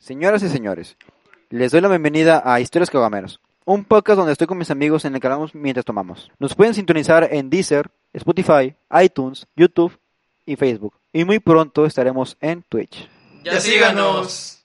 Señoras y señores, les doy la bienvenida a Historias Cagameros, un podcast donde estoy con mis amigos en el que hablamos mientras tomamos. Nos pueden sintonizar en Deezer, Spotify, iTunes, YouTube y Facebook. Y muy pronto estaremos en Twitch. ¡Ya síganos!